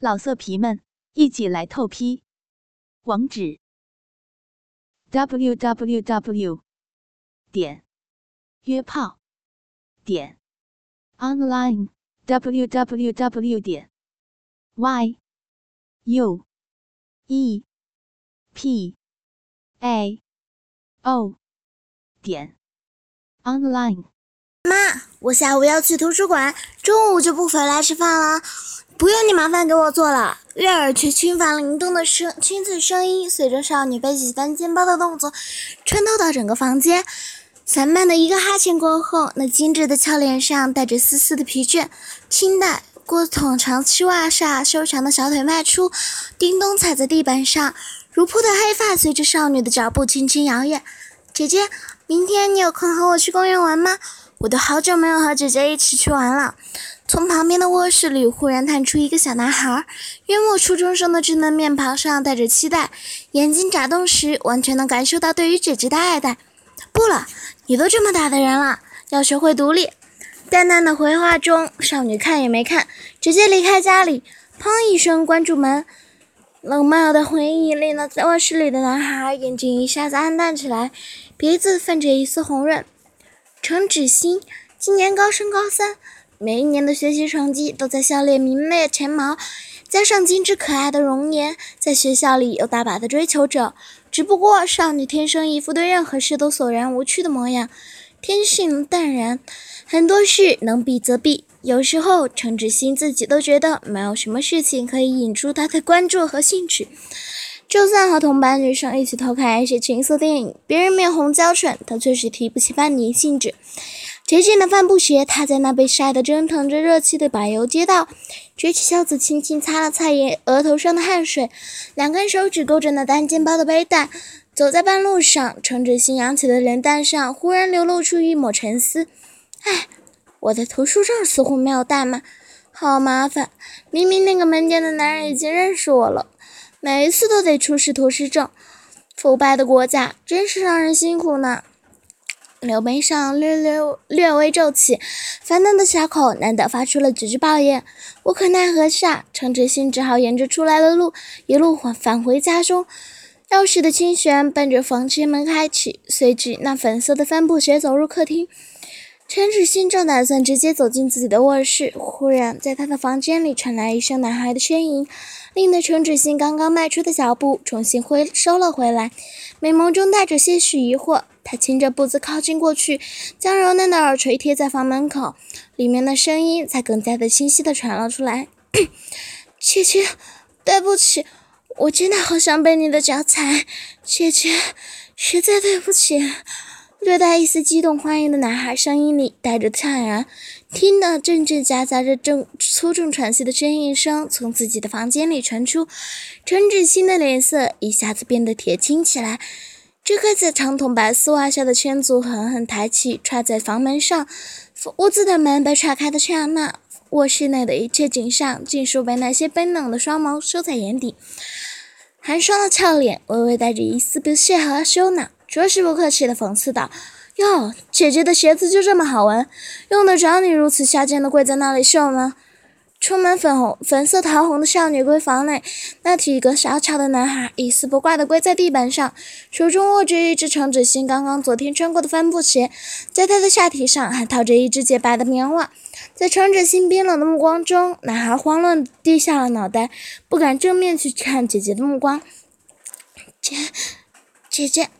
老色皮们，一起来透批！网址：w w w 点约炮点 online w w w 点 y u e p a o 点 online。妈，我下午要去图书馆，中午就不回来吃饭了。不用你麻烦给我做了。悦耳却轻凡灵动的声，清脆声音随着少女背起单肩包的动作，穿透到整个房间。散漫的一个哈欠过后，那精致的俏脸上带着丝丝的疲倦。清代过筒长期袜下修长的小腿迈出，叮咚踩在地板上，如瀑的黑发随着少女的脚步轻轻摇曳。姐姐，明天你有空和我去公园玩吗？我都好久没有和姐姐一起去玩了。从旁边的卧室里忽然探出一个小男孩，约莫初中生的稚嫩面庞上带着期待，眼睛眨动时完全能感受到对于姐姐的爱戴。不了，你都这么大的人了，要学会独立。淡淡的回话中，少女看也没看，直接离开家里。砰一声关住门，冷漠的回忆令那在卧室里的男孩眼睛一下子暗淡起来，鼻子泛着一丝红润。程芷欣今年高升高三。每一年的学习成绩都在校列名列前茅，加上精致可爱的容颜，在学校里有大把的追求者。只不过少女天生一副对任何事都索然无趣的模样，天性淡然，很多事能避则避。有时候程芷欣自己都觉得没有什么事情可以引出她的关注和兴趣。就算和同班女生一起偷看一些情色电影，别人面红娇喘，她却是提不起半点兴致。洁净的帆布鞋踏在那被晒得蒸腾着热气的柏油街道，举起袖子轻轻擦了擦眼额头上的汗水，两根手指勾着那单肩包的背带，走在半路上，程芷欣扬起的脸蛋上忽然流露出一抹沉思。哎，我的图书证似乎没有带吗？好麻烦，明明那个门店的男人已经认识我了，每一次都得出示图书证。腐败的国家真是让人辛苦呢。柳眉上略略略微皱起，烦闷的小口难得发出了几句抱怨。无可奈何下，程芷欣只好沿着出来的路一路返返回家中。钥匙的轻旋伴着房间门开启，随即那粉色的帆布鞋走入客厅。陈芷欣正打算直接走进自己的卧室，忽然在他的房间里传来一声男孩的呻吟，令得陈芷欣刚刚迈出的脚步重新回收了回来，美眸中带着些许疑惑。他轻着步子靠近过去，将柔嫩的耳垂贴在房门口，里面的声音才更加的清晰的传了出来。姐姐，对不起，我真的好想被你的脚踩。姐姐，实在对不起。略带一丝激动欢迎的男孩声音里带着怅然，听得阵阵夹杂着正粗重喘息的呻吟声从自己的房间里传出，陈芷欣的脸色一下子变得铁青起来。这个在长筒白丝袜下的圈足狠狠抬起，踹在房门上。屋子的门被踹开的刹那，卧室内的一切景象尽数被那些冰冷的双眸收在眼底。寒霜的俏脸微微带着一丝不屑和羞赧，着实不客气的讽刺道：“哟，姐姐的鞋子就这么好闻，用得着你如此下贱的跪在那里秀吗？”充满粉红、粉色桃红的少女闺房内，那体格小巧的男孩一丝不挂地跪在地板上，手中握着一只程芷欣刚刚昨天穿过的帆布鞋，在他的下体上还套着一只洁白的棉袜。在程芷欣冰冷的目光中，男孩慌乱地低下了脑袋，不敢正面去看姐姐的目光。姐，姐姐，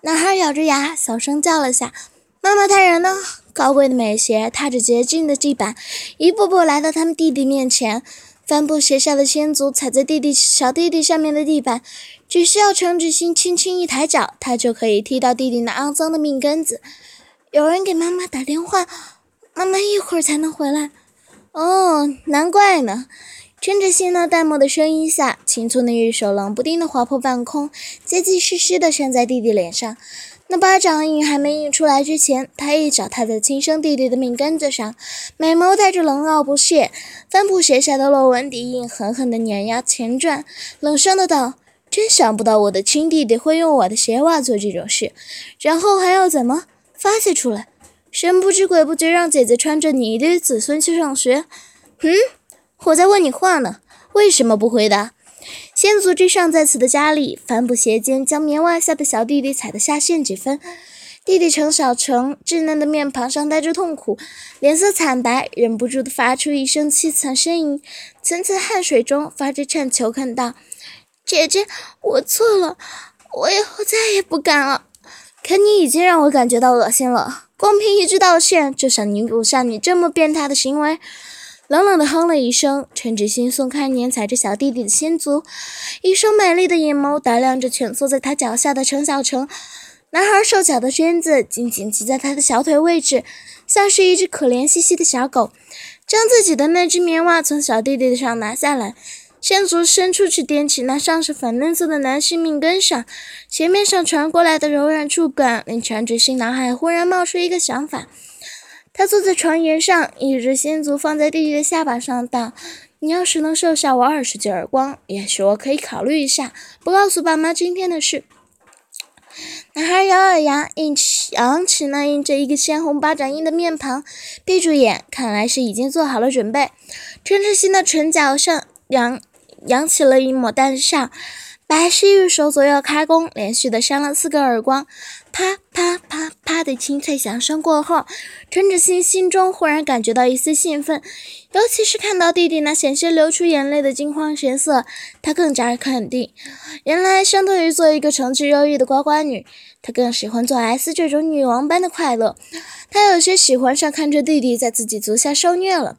男孩咬着牙小声叫了下：“妈妈他人呢？”高贵的美鞋踏着洁净的地板，一步步来到他们弟弟面前。帆布鞋下的千足踩在弟弟小弟弟下面的地板，只需要陈芷欣轻轻一抬脚，他就可以踢到弟弟那肮脏的命根子。有人给妈妈打电话，妈妈一会儿才能回来。哦，难怪呢。陈芷欣那淡漠的声音下，青葱的玉手冷不丁地划破半空，结结实实地扇在弟弟脸上。那巴掌印还没印出来之前，他一脚踏在亲生弟弟的命根子上，美眸带着冷傲不屑。帆布鞋下的皱纹底印狠狠地碾压前转，冷声的道：“真想不到我的亲弟弟会用我的鞋袜做这种事，然后还要怎么发泄出来？神不知鬼不觉让姐姐穿着你的子孙去上学？嗯，我在问你话呢。为什么不回答？先祖之上在此的家里，帆布鞋间将棉袜下的小弟弟踩得下陷几分。弟弟程小成稚嫩的面庞上带着痛苦，脸色惨白，忍不住的发出一声凄惨呻吟，层层汗水中发着颤求恳道：“姐姐，我错了，我以后再也不敢了。可你已经让我感觉到恶心了，光凭一句道歉就想弥补像你这么变态的行为？”冷冷的哼了一声，陈志新松开碾踩着小弟弟的仙足，一双美丽的眼眸打量着蜷缩在他脚下的程小成。男孩瘦小的身子紧紧系在他的小腿位置，像是一只可怜兮兮的小狗。将自己的那只棉袜从小弟弟的上拿下来，先足伸出去掂起那上是粉嫩色的男性命根上，鞋面上传过来的柔软触感令全智心脑海忽然冒出一个想法。他坐在床沿上，一只先足放在弟弟的下巴上，道：“你要是能射下我二十记耳光，也许我可以考虑一下，不告诉爸妈今天的事。”男孩咬咬牙，硬起扬起那印着一个鲜红巴掌印的面庞，闭住眼，看来是已经做好了准备。陈志新的唇角上扬扬起了一抹淡笑。白皙玉手左右开弓，连续的扇了四个耳光，啪啪啪啪的清脆响声过后，陈芷欣心中忽然感觉到一丝兴奋，尤其是看到弟弟那险些流出眼泪的惊慌神色，他更加肯定，原来相对于做一个成绩优异的乖乖女，她更喜欢做 S 这种女王般的快乐。她有些喜欢上看着弟弟在自己足下受虐了。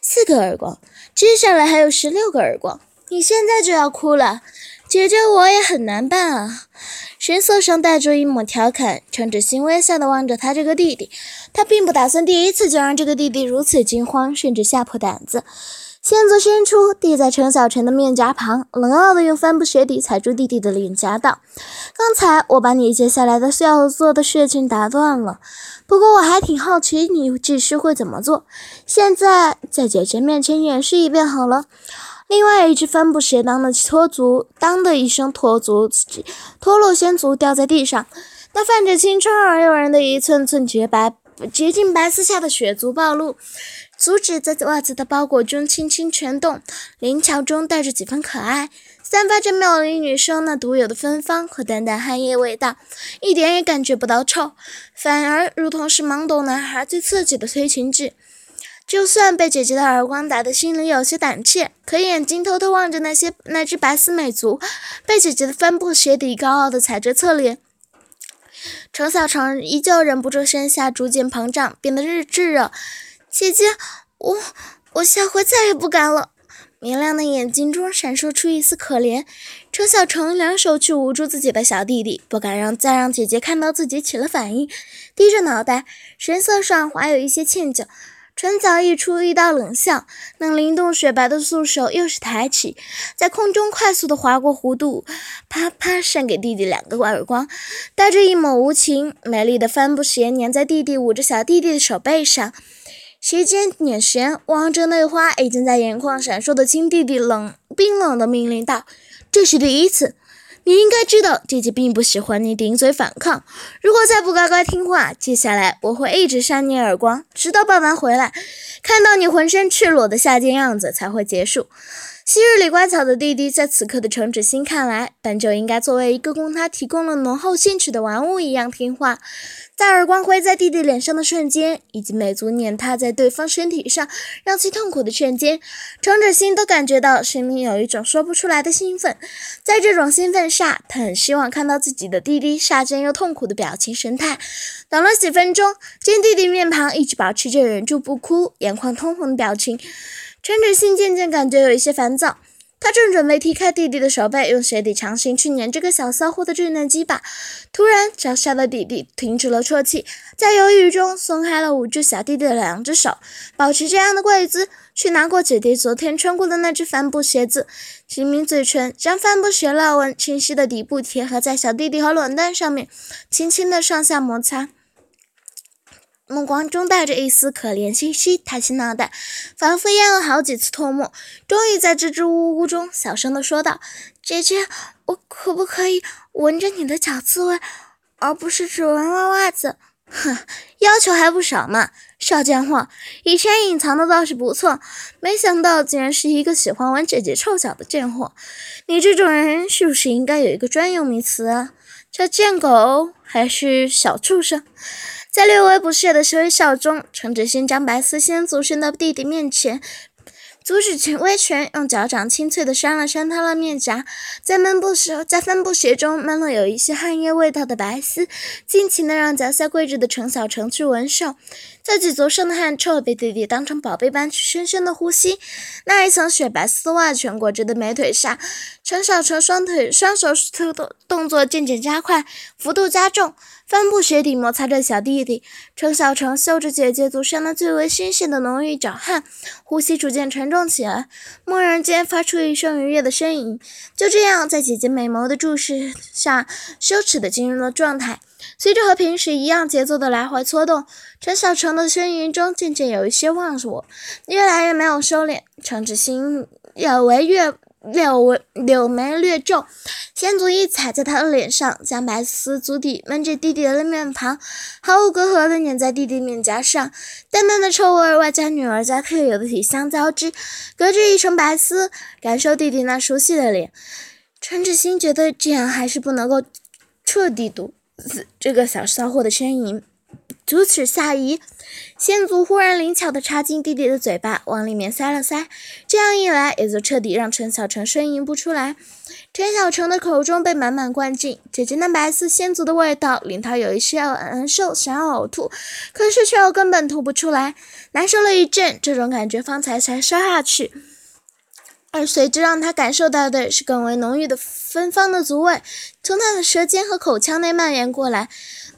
四个耳光，接下来还有十六个耳光，你现在就要哭了。姐姐，我也很难办啊！神色上带着一抹调侃，陈芷欣微笑地望着他这个弟弟。他并不打算第一次就让这个弟弟如此惊慌，甚至吓破胆子。仙子伸出，递在程小晨的面颊旁，冷傲地用帆布鞋底踩住弟弟的脸颊，道：“刚才我把你接下来的需要做的事情打断了，不过我还挺好奇你继续会怎么做。现在在姐姐面前演示一遍好了。”另外一只帆布鞋当的脱足，当的一声脱足，脱落仙足掉在地上。那泛着青春而诱人的一寸寸洁白、洁净白丝下的血足暴露，足趾在袜子的包裹中轻轻拳动，灵巧中带着几分可爱，散发着妙龄女生那独有的芬芳和淡淡汗液味道，一点也感觉不到臭，反而如同是懵懂男孩最刺激的催情剂。就算被姐姐的耳光打得心里有些胆怯，可眼睛偷偷望着那些那只白丝美足，被姐姐的帆布鞋底高傲的踩着侧脸，程小成依旧忍不住身下逐渐膨胀，变得日炙热。姐姐，我我下回再也不敢了。明亮的眼睛中闪烁出一丝可怜。程小成两手去捂住自己的小弟弟，不敢让再让姐姐看到自己起了反应，低着脑袋，神色上怀有一些歉疚。唇角溢出一道冷笑，那灵动雪白的素手又是抬起，在空中快速的划过弧度，啪啪扇给弟弟两个耳光，带着一抹无情。美丽的帆布鞋粘在弟弟捂着小弟弟的手背上，鞋尖捻旋，望着那花已经在眼眶闪烁的亲弟弟，冷冰冷的命令道：“这是第一次。”你应该知道，姐姐并不喜欢你顶嘴反抗。如果再不乖乖听话，接下来我会一直扇你耳光，直到爸妈回来，看到你浑身赤裸的下贱样子才会结束。昔日里乖巧的弟弟，在此刻的程芷欣看来，本就应该作为一个供他提供了浓厚兴趣的玩物一样听话。在耳光挥在弟弟脸上的瞬间，以及美足碾踏在对方身体上让其痛苦的瞬间，程芷欣都感觉到心里有一种说不出来的兴奋。在这种兴奋下，他很希望看到自己的弟弟煞贱又痛苦的表情神态。等了几分钟，见弟弟面庞一直保持着忍住不哭、眼眶通红的表情，陈芷欣渐渐感觉有一些烦躁。他正准备踢开弟弟的手背，用鞋底强行去碾这个小骚货的稚嫩鸡巴，突然脚下的弟弟停止了啜泣，在犹豫中松开了捂住小弟弟的两只手，保持这样的跪姿，去拿过姐弟昨天穿过的那只帆布鞋子，紧抿嘴唇，将帆布鞋烙纹清晰的底部贴合在小弟弟和卵蛋上面，轻轻的上下摩擦。目光中带着一丝可怜兮兮，抬起脑袋，反复咽了好几次唾沫，终于在支支吾吾中小声的说道：“姐姐，我可不可以闻着你的脚滋味，而不是只闻袜袜子？”哼，要求还不少嘛！少贱货，以前隐藏的倒是不错，没想到竟然是一个喜欢玩姐姐臭脚的贱货。你这种人是不是应该有一个专用名词啊？叫贱狗还是小畜生？在略微不屑的微笑中，陈志新将白丝仙族伸到弟弟面前。阻止拳威拳，用脚掌清脆地扇了扇他的面颊，在闷不时在帆布鞋中闷了有一些汗液味道的白丝，尽情的让脚下跪着的陈小成去闻受。自己足上的汗臭被弟弟当成宝贝般去深深的呼吸。那一层雪白丝袜全裹着的美腿上，陈小成双腿双手动动作渐渐加快，幅度加重。帆布鞋底摩擦着小弟弟，陈小成嗅着姐姐足上那最为新鲜的浓郁脚汗，呼吸逐渐沉重起来，蓦然间发出一声愉悦的呻吟。就这样，在姐姐美眸的注视下，羞耻的进入了状态。随着和平时一样节奏的来回搓动，陈小成的呻吟中渐渐有一些忘我，越来越没有收敛。陈志新有为越柳柳眉略皱，先足一踩在他的脸上，将白丝足底闷着弟弟的面庞，毫无隔阂地粘在弟弟面颊上，淡淡的臭味外加女儿家特有的体香交织，隔着一层白丝，感受弟弟那熟悉的脸。陈志新觉得这样还是不能够彻底堵。这个小骚货的呻吟，足此下移，仙族忽然灵巧地插进弟弟的嘴巴，往里面塞了塞。这样一来，也就彻底让陈小成呻吟不出来。陈小成的口中被满满灌进姐姐那白色仙族的味道，令他有一些难受，想要呕吐，可是却又根本吐不出来。难受了一阵，这种感觉方才才消下去。而随之让他感受到的是更为浓郁的芬芳的足味，从他的舌尖和口腔内蔓延过来。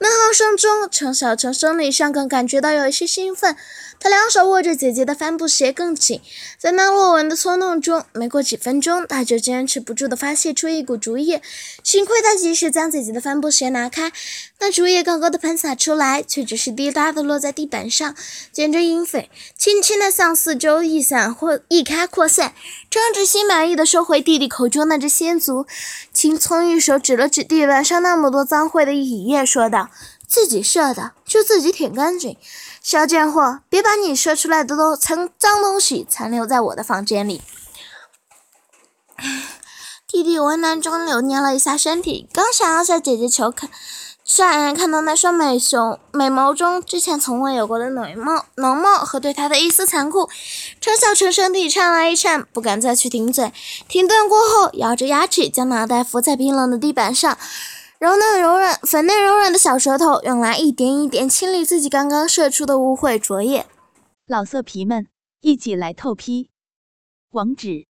闷哼声中，陈小成生理上更感觉到有一些兴奋。他两手握着姐姐的帆布鞋更紧，在那落纹的搓弄中，没过几分钟，他就坚持不住地发泄出一股竹叶。幸亏他及时将姐姐的帆布鞋拿开，那竹叶高高的喷洒出来，却只是滴答地落在地板上，卷着阴绯，轻轻地向四周溢散或溢开扩散。张志新满意的收回弟弟口中那只仙足，青葱一手指了指地板上那么多脏秽的蚁液，说道：“自己射的，就自己舔干净。”小贱货，别把你射出来的都脏脏东西残留在我的房间里。弟弟为难中扭捏了一下身体，刚想要向姐姐求肯，霎然看到那双美熊美眸中之前从未有过的浓貌浓貌和对他的一丝残酷。陈小成身体颤了一颤，不敢再去顶嘴。停顿过后，咬着牙齿将脑袋伏在冰冷的地板上。柔嫩柔软、粉嫩柔软的小舌头，用来一点一点清理自己刚刚射出的污秽浊液。老色皮们，一起来透批！网址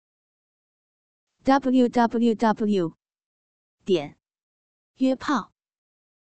：w w w 点约炮